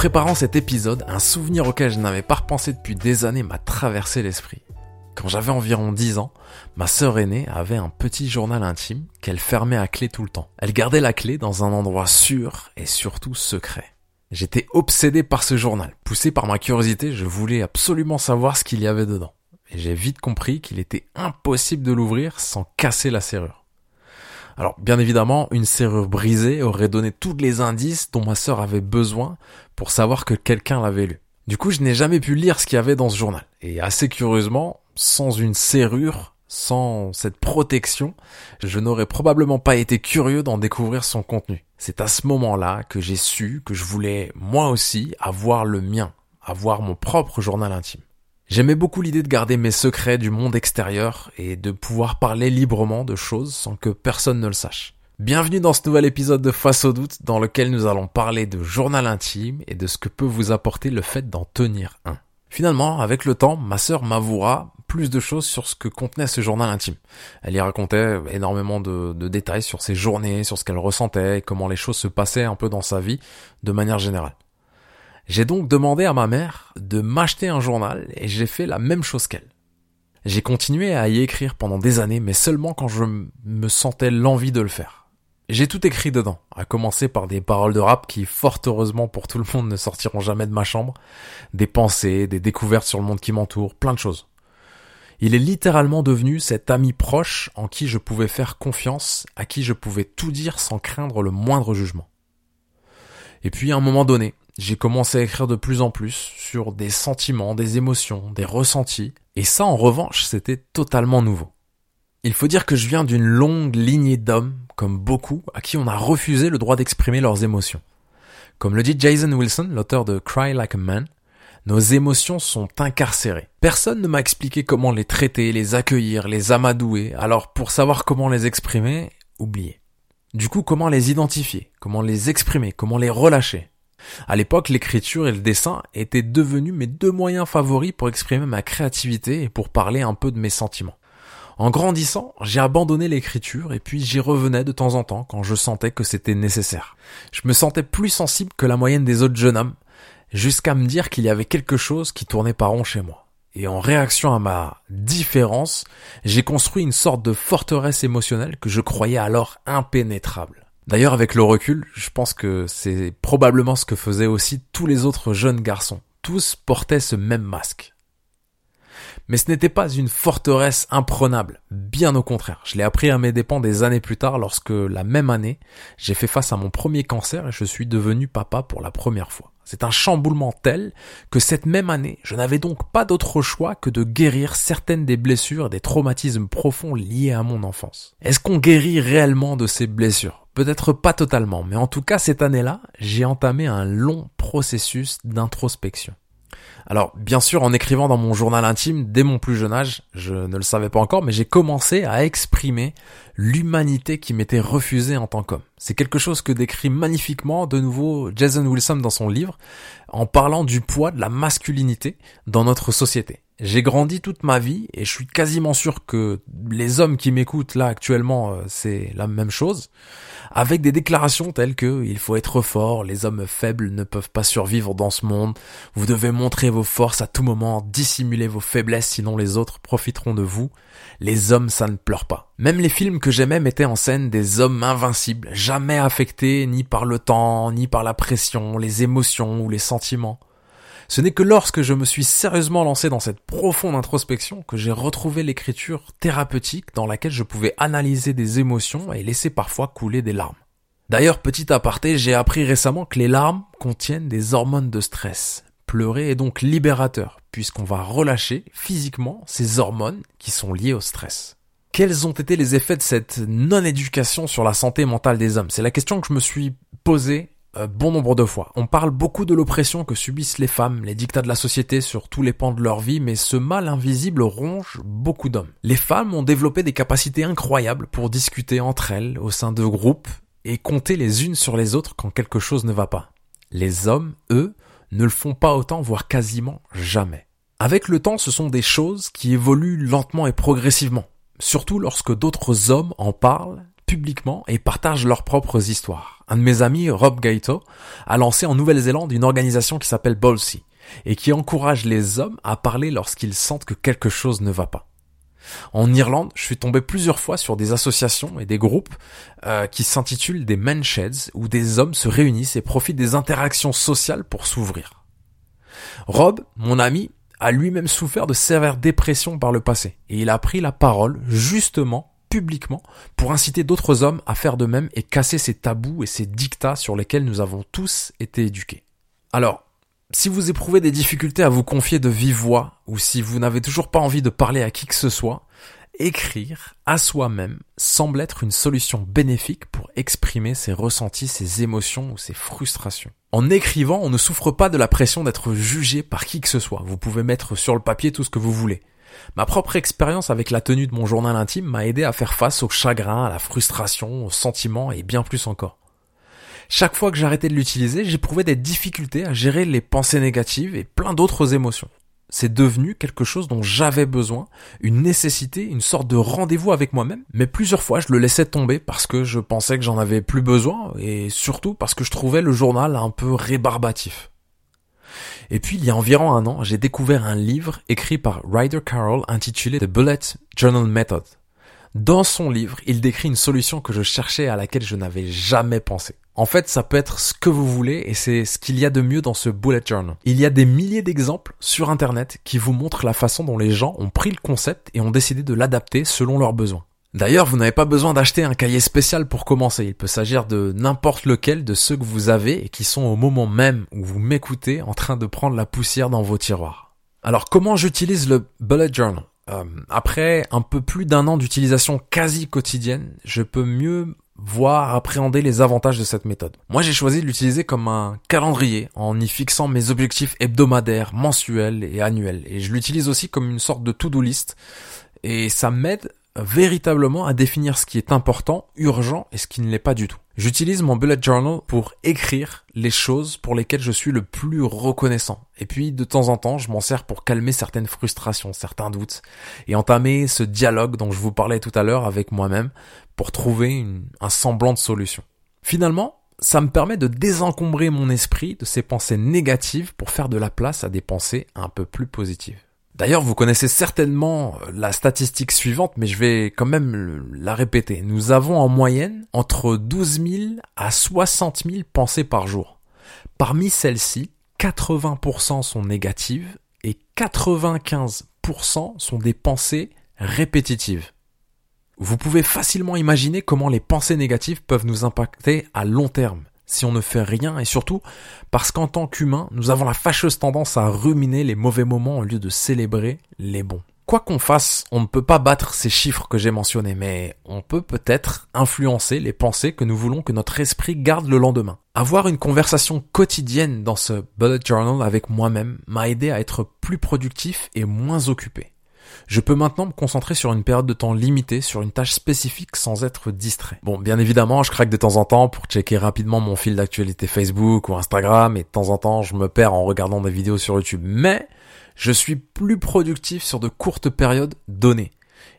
préparant cet épisode, un souvenir auquel je n'avais pas repensé depuis des années m'a traversé l'esprit. Quand j'avais environ 10 ans, ma sœur aînée avait un petit journal intime qu'elle fermait à clé tout le temps. Elle gardait la clé dans un endroit sûr et surtout secret. J'étais obsédé par ce journal. Poussé par ma curiosité, je voulais absolument savoir ce qu'il y avait dedans. Et j'ai vite compris qu'il était impossible de l'ouvrir sans casser la serrure. Alors, bien évidemment, une serrure brisée aurait donné tous les indices dont ma sœur avait besoin pour savoir que quelqu'un l'avait lu. Du coup, je n'ai jamais pu lire ce qu'il y avait dans ce journal. Et assez curieusement, sans une serrure, sans cette protection, je n'aurais probablement pas été curieux d'en découvrir son contenu. C'est à ce moment-là que j'ai su que je voulais, moi aussi, avoir le mien, avoir mon propre journal intime. J'aimais beaucoup l'idée de garder mes secrets du monde extérieur et de pouvoir parler librement de choses sans que personne ne le sache. Bienvenue dans ce nouvel épisode de Face au doute dans lequel nous allons parler de journal intime et de ce que peut vous apporter le fait d'en tenir un. Finalement, avec le temps, ma sœur m'avouera plus de choses sur ce que contenait ce journal intime. Elle y racontait énormément de, détails sur ses journées, sur ce qu'elle ressentait comment les choses se passaient un peu dans sa vie de manière générale. J'ai donc demandé à ma mère de m'acheter un journal et j'ai fait la même chose qu'elle. J'ai continué à y écrire pendant des années, mais seulement quand je me sentais l'envie de le faire. J'ai tout écrit dedans, à commencer par des paroles de rap qui, fort heureusement pour tout le monde, ne sortiront jamais de ma chambre, des pensées, des découvertes sur le monde qui m'entoure, plein de choses. Il est littéralement devenu cet ami proche en qui je pouvais faire confiance, à qui je pouvais tout dire sans craindre le moindre jugement. Et puis à un moment donné, j'ai commencé à écrire de plus en plus sur des sentiments, des émotions, des ressentis, et ça en revanche c'était totalement nouveau. Il faut dire que je viens d'une longue lignée d'hommes, comme beaucoup, à qui on a refusé le droit d'exprimer leurs émotions. Comme le dit Jason Wilson, l'auteur de Cry Like a Man, nos émotions sont incarcérées. Personne ne m'a expliqué comment les traiter, les accueillir, les amadouer, alors pour savoir comment les exprimer, oubliez. Du coup, comment les identifier, comment les exprimer, comment les relâcher à l'époque, l'écriture et le dessin étaient devenus mes deux moyens favoris pour exprimer ma créativité et pour parler un peu de mes sentiments. En grandissant, j'ai abandonné l'écriture et puis j'y revenais de temps en temps quand je sentais que c'était nécessaire. Je me sentais plus sensible que la moyenne des autres jeunes hommes, jusqu'à me dire qu'il y avait quelque chose qui tournait pas rond chez moi. Et en réaction à ma différence, j'ai construit une sorte de forteresse émotionnelle que je croyais alors impénétrable. D'ailleurs, avec le recul, je pense que c'est probablement ce que faisaient aussi tous les autres jeunes garçons. Tous portaient ce même masque. Mais ce n'était pas une forteresse imprenable, bien au contraire. Je l'ai appris à mes dépens des années plus tard lorsque, la même année, j'ai fait face à mon premier cancer et je suis devenu papa pour la première fois. C'est un chamboulement tel que cette même année, je n'avais donc pas d'autre choix que de guérir certaines des blessures et des traumatismes profonds liés à mon enfance. Est-ce qu'on guérit réellement de ces blessures? Peut-être pas totalement, mais en tout cas cette année-là, j'ai entamé un long processus d'introspection. Alors, bien sûr, en écrivant dans mon journal intime, dès mon plus jeune âge, je ne le savais pas encore, mais j'ai commencé à exprimer l'humanité qui m'était refusée en tant qu'homme. C'est quelque chose que décrit magnifiquement de nouveau Jason Wilson dans son livre, en parlant du poids de la masculinité dans notre société. J'ai grandi toute ma vie et je suis quasiment sûr que les hommes qui m'écoutent là actuellement, euh, c'est la même chose, avec des déclarations telles que il faut être fort, les hommes faibles ne peuvent pas survivre dans ce monde, vous devez montrer vos forces à tout moment, dissimuler vos faiblesses sinon les autres profiteront de vous, les hommes ça ne pleure pas. Même les films que j'aimais mettaient en scène des hommes invincibles, jamais affectés ni par le temps, ni par la pression, les émotions ou les sentiments. Ce n'est que lorsque je me suis sérieusement lancé dans cette profonde introspection que j'ai retrouvé l'écriture thérapeutique dans laquelle je pouvais analyser des émotions et laisser parfois couler des larmes. D'ailleurs, petit aparté, j'ai appris récemment que les larmes contiennent des hormones de stress. Pleurer est donc libérateur, puisqu'on va relâcher physiquement ces hormones qui sont liées au stress. Quels ont été les effets de cette non-éducation sur la santé mentale des hommes? C'est la question que je me suis posée euh, bon nombre de fois. On parle beaucoup de l'oppression que subissent les femmes, les dictats de la société sur tous les pans de leur vie, mais ce mal invisible ronge beaucoup d'hommes. Les femmes ont développé des capacités incroyables pour discuter entre elles au sein de groupes et compter les unes sur les autres quand quelque chose ne va pas. Les hommes, eux, ne le font pas autant, voire quasiment jamais. Avec le temps, ce sont des choses qui évoluent lentement et progressivement, surtout lorsque d'autres hommes en parlent et partagent leurs propres histoires. Un de mes amis, Rob Gaito, a lancé en Nouvelle-Zélande une organisation qui s'appelle Bolsy et qui encourage les hommes à parler lorsqu'ils sentent que quelque chose ne va pas. En Irlande, je suis tombé plusieurs fois sur des associations et des groupes euh, qui s'intitulent des mensheds où des hommes se réunissent et profitent des interactions sociales pour s'ouvrir. Rob, mon ami, a lui-même souffert de sévères dépressions par le passé et il a pris la parole justement publiquement pour inciter d'autres hommes à faire de même et casser ces tabous et ces dictats sur lesquels nous avons tous été éduqués. Alors, si vous éprouvez des difficultés à vous confier de vive voix, ou si vous n'avez toujours pas envie de parler à qui que ce soit, écrire à soi-même semble être une solution bénéfique pour exprimer ses ressentis, ses émotions ou ses frustrations. En écrivant, on ne souffre pas de la pression d'être jugé par qui que ce soit. Vous pouvez mettre sur le papier tout ce que vous voulez. Ma propre expérience avec la tenue de mon journal intime m'a aidé à faire face au chagrin, à la frustration, aux sentiments et bien plus encore. Chaque fois que j'arrêtais de l'utiliser, j'éprouvais des difficultés à gérer les pensées négatives et plein d'autres émotions. C'est devenu quelque chose dont j'avais besoin, une nécessité, une sorte de rendez-vous avec moi-même, mais plusieurs fois je le laissais tomber parce que je pensais que j'en avais plus besoin et surtout parce que je trouvais le journal un peu rébarbatif. Et puis il y a environ un an, j'ai découvert un livre écrit par Ryder Carroll intitulé The Bullet Journal Method. Dans son livre, il décrit une solution que je cherchais à laquelle je n'avais jamais pensé. En fait, ça peut être ce que vous voulez et c'est ce qu'il y a de mieux dans ce bullet journal. Il y a des milliers d'exemples sur internet qui vous montrent la façon dont les gens ont pris le concept et ont décidé de l'adapter selon leurs besoins. D'ailleurs, vous n'avez pas besoin d'acheter un cahier spécial pour commencer. Il peut s'agir de n'importe lequel de ceux que vous avez et qui sont au moment même où vous m'écoutez en train de prendre la poussière dans vos tiroirs. Alors, comment j'utilise le bullet journal? Euh, Après un peu plus d'un an d'utilisation quasi quotidienne, je peux mieux voir, appréhender les avantages de cette méthode. Moi, j'ai choisi de l'utiliser comme un calendrier en y fixant mes objectifs hebdomadaires, mensuels et annuels. Et je l'utilise aussi comme une sorte de to-do list. Et ça m'aide véritablement à définir ce qui est important, urgent et ce qui ne l'est pas du tout. J'utilise mon bullet journal pour écrire les choses pour lesquelles je suis le plus reconnaissant. Et puis de temps en temps, je m'en sers pour calmer certaines frustrations, certains doutes et entamer ce dialogue dont je vous parlais tout à l'heure avec moi-même pour trouver un semblant de solution. Finalement, ça me permet de désencombrer mon esprit de ces pensées négatives pour faire de la place à des pensées un peu plus positives. D'ailleurs, vous connaissez certainement euh, la statistique suivante, mais je vais quand même la répéter. Nous avons en moyenne entre 12 000 à 60 000 pensées par jour. Parmi celles-ci, 80% sont négatives et 95% sont des pensées répétitives. Vous pouvez facilement imaginer comment les pensées négatives peuvent nous impacter à long terme si on ne fait rien et surtout parce qu'en tant qu'humain, nous avons la fâcheuse tendance à ruminer les mauvais moments au lieu de célébrer les bons. Quoi qu'on fasse, on ne peut pas battre ces chiffres que j'ai mentionnés, mais on peut peut-être influencer les pensées que nous voulons que notre esprit garde le lendemain. Avoir une conversation quotidienne dans ce bullet journal avec moi-même m'a aidé à être plus productif et moins occupé. Je peux maintenant me concentrer sur une période de temps limitée, sur une tâche spécifique sans être distrait. Bon, bien évidemment, je craque de temps en temps pour checker rapidement mon fil d'actualité Facebook ou Instagram et de temps en temps, je me perds en regardant des vidéos sur YouTube. Mais je suis plus productif sur de courtes périodes données.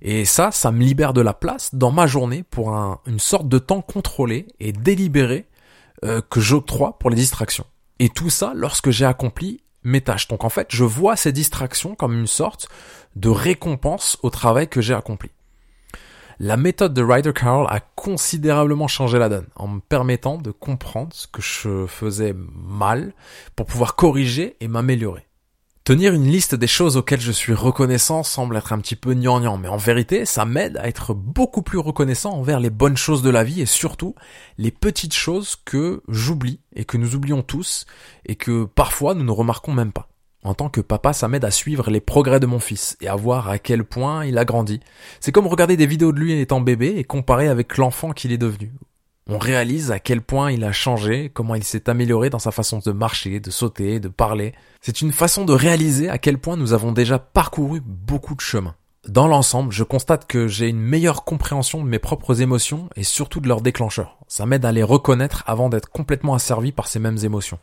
Et ça, ça me libère de la place dans ma journée pour une sorte de temps contrôlé et délibéré euh, que j'octroie pour les distractions. Et tout ça lorsque j'ai accompli mes tâches. Donc en fait, je vois ces distractions comme une sorte de récompense au travail que j'ai accompli. La méthode de Ryder Carroll a considérablement changé la donne en me permettant de comprendre ce que je faisais mal pour pouvoir corriger et m'améliorer. Tenir une liste des choses auxquelles je suis reconnaissant semble être un petit peu gnangnan, mais en vérité, ça m'aide à être beaucoup plus reconnaissant envers les bonnes choses de la vie et surtout les petites choses que j'oublie et que nous oublions tous et que parfois nous ne remarquons même pas. En tant que papa, ça m'aide à suivre les progrès de mon fils et à voir à quel point il a grandi. C'est comme regarder des vidéos de lui étant bébé et comparer avec l'enfant qu'il est devenu. On réalise à quel point il a changé, comment il s'est amélioré dans sa façon de marcher, de sauter, de parler. C'est une façon de réaliser à quel point nous avons déjà parcouru beaucoup de chemin. Dans l'ensemble, je constate que j'ai une meilleure compréhension de mes propres émotions et surtout de leurs déclencheurs. Ça m'aide à les reconnaître avant d'être complètement asservi par ces mêmes émotions.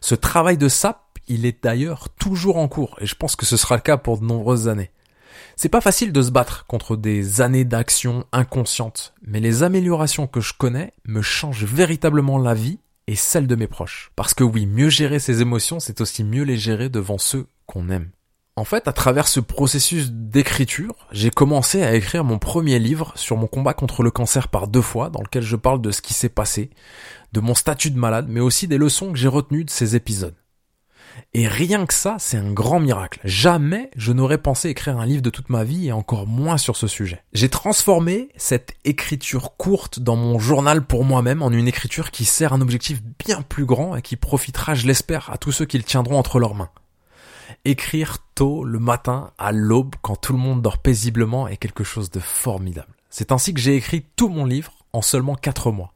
Ce travail de sap, il est d'ailleurs toujours en cours et je pense que ce sera le cas pour de nombreuses années. C'est pas facile de se battre contre des années d'action inconscientes, mais les améliorations que je connais me changent véritablement la vie et celle de mes proches. Parce que oui, mieux gérer ses émotions, c'est aussi mieux les gérer devant ceux qu'on aime. En fait, à travers ce processus d'écriture, j'ai commencé à écrire mon premier livre sur mon combat contre le cancer par deux fois, dans lequel je parle de ce qui s'est passé, de mon statut de malade, mais aussi des leçons que j'ai retenues de ces épisodes. Et rien que ça, c'est un grand miracle. Jamais je n'aurais pensé écrire un livre de toute ma vie et encore moins sur ce sujet. J'ai transformé cette écriture courte dans mon journal pour moi-même en une écriture qui sert un objectif bien plus grand et qui profitera, je l'espère, à tous ceux qui le tiendront entre leurs mains. Écrire tôt le matin, à l'aube, quand tout le monde dort paisiblement est quelque chose de formidable. C'est ainsi que j'ai écrit tout mon livre en seulement quatre mois.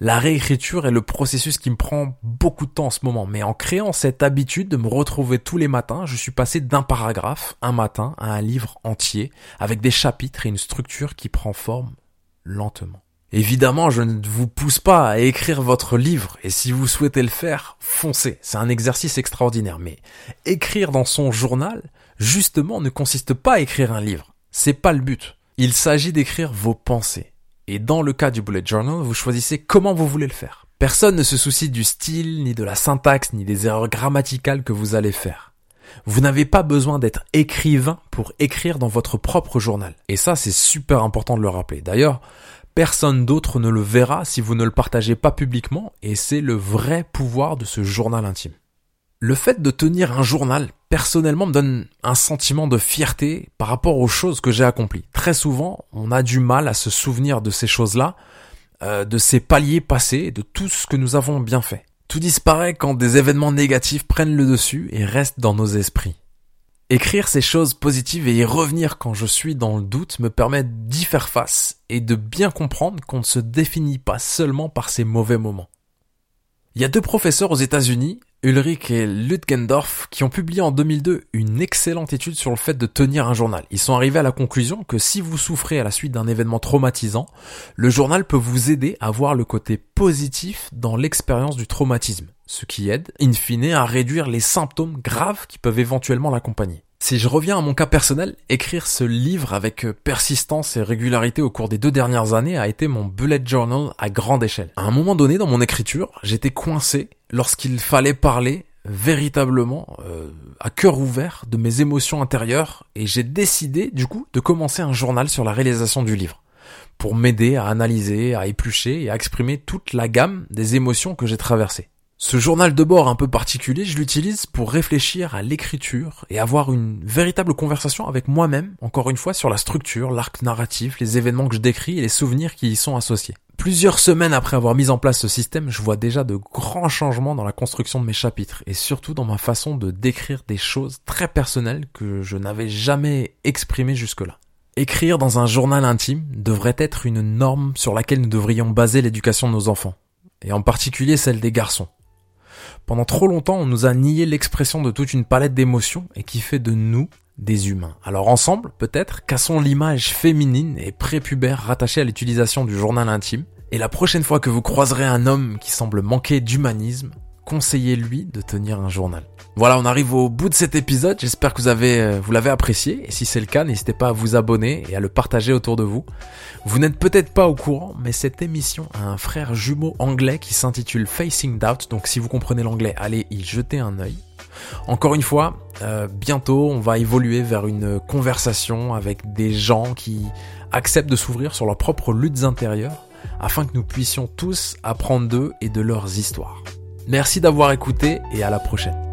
La réécriture est le processus qui me prend beaucoup de temps en ce moment, mais en créant cette habitude de me retrouver tous les matins, je suis passé d'un paragraphe un matin à un livre entier, avec des chapitres et une structure qui prend forme lentement. Évidemment, je ne vous pousse pas à écrire votre livre, et si vous souhaitez le faire, foncez. C'est un exercice extraordinaire. Mais écrire dans son journal, justement, ne consiste pas à écrire un livre. C'est pas le but. Il s'agit d'écrire vos pensées. Et dans le cas du bullet journal, vous choisissez comment vous voulez le faire. Personne ne se soucie du style, ni de la syntaxe, ni des erreurs grammaticales que vous allez faire. Vous n'avez pas besoin d'être écrivain pour écrire dans votre propre journal. Et ça, c'est super important de le rappeler. D'ailleurs, personne d'autre ne le verra si vous ne le partagez pas publiquement, et c'est le vrai pouvoir de ce journal intime. Le fait de tenir un journal, personnellement, me donne un sentiment de fierté par rapport aux choses que j'ai accomplies. Très souvent, on a du mal à se souvenir de ces choses-là, euh, de ces paliers passés, de tout ce que nous avons bien fait. Tout disparaît quand des événements négatifs prennent le dessus et restent dans nos esprits. Écrire ces choses positives et y revenir quand je suis dans le doute me permet d'y faire face et de bien comprendre qu'on ne se définit pas seulement par ces mauvais moments. Il y a deux professeurs aux États-Unis, Ulrich et Lutgendorf, qui ont publié en 2002 une excellente étude sur le fait de tenir un journal. Ils sont arrivés à la conclusion que si vous souffrez à la suite d'un événement traumatisant, le journal peut vous aider à voir le côté positif dans l'expérience du traumatisme, ce qui aide, in fine, à réduire les symptômes graves qui peuvent éventuellement l'accompagner. Si je reviens à mon cas personnel, écrire ce livre avec persistance et régularité au cours des deux dernières années a été mon bullet journal à grande échelle. À un moment donné dans mon écriture, j'étais coincé lorsqu'il fallait parler véritablement euh, à cœur ouvert de mes émotions intérieures et j'ai décidé du coup de commencer un journal sur la réalisation du livre pour m'aider à analyser, à éplucher et à exprimer toute la gamme des émotions que j'ai traversées. Ce journal de bord un peu particulier, je l'utilise pour réfléchir à l'écriture et avoir une véritable conversation avec moi-même, encore une fois, sur la structure, l'arc narratif, les événements que je décris et les souvenirs qui y sont associés. Plusieurs semaines après avoir mis en place ce système, je vois déjà de grands changements dans la construction de mes chapitres et surtout dans ma façon de décrire des choses très personnelles que je n'avais jamais exprimées jusque-là. Écrire dans un journal intime devrait être une norme sur laquelle nous devrions baser l'éducation de nos enfants, et en particulier celle des garçons. Pendant trop longtemps, on nous a nié l'expression de toute une palette d'émotions et qui fait de nous des humains. Alors ensemble, peut-être, cassons l'image féminine et prépubère rattachée à l'utilisation du journal intime. Et la prochaine fois que vous croiserez un homme qui semble manquer d'humanisme, conseillez-lui de tenir un journal. Voilà, on arrive au bout de cet épisode. J'espère que vous avez, euh, vous l'avez apprécié. Et si c'est le cas, n'hésitez pas à vous abonner et à le partager autour de vous. Vous n'êtes peut-être pas au courant, mais cette émission a un frère jumeau anglais qui s'intitule Facing Doubt. Donc si vous comprenez l'anglais, allez y jeter un œil. Encore une fois, euh, bientôt, on va évoluer vers une conversation avec des gens qui acceptent de s'ouvrir sur leurs propres luttes intérieures afin que nous puissions tous apprendre d'eux et de leurs histoires. Merci d'avoir écouté et à la prochaine.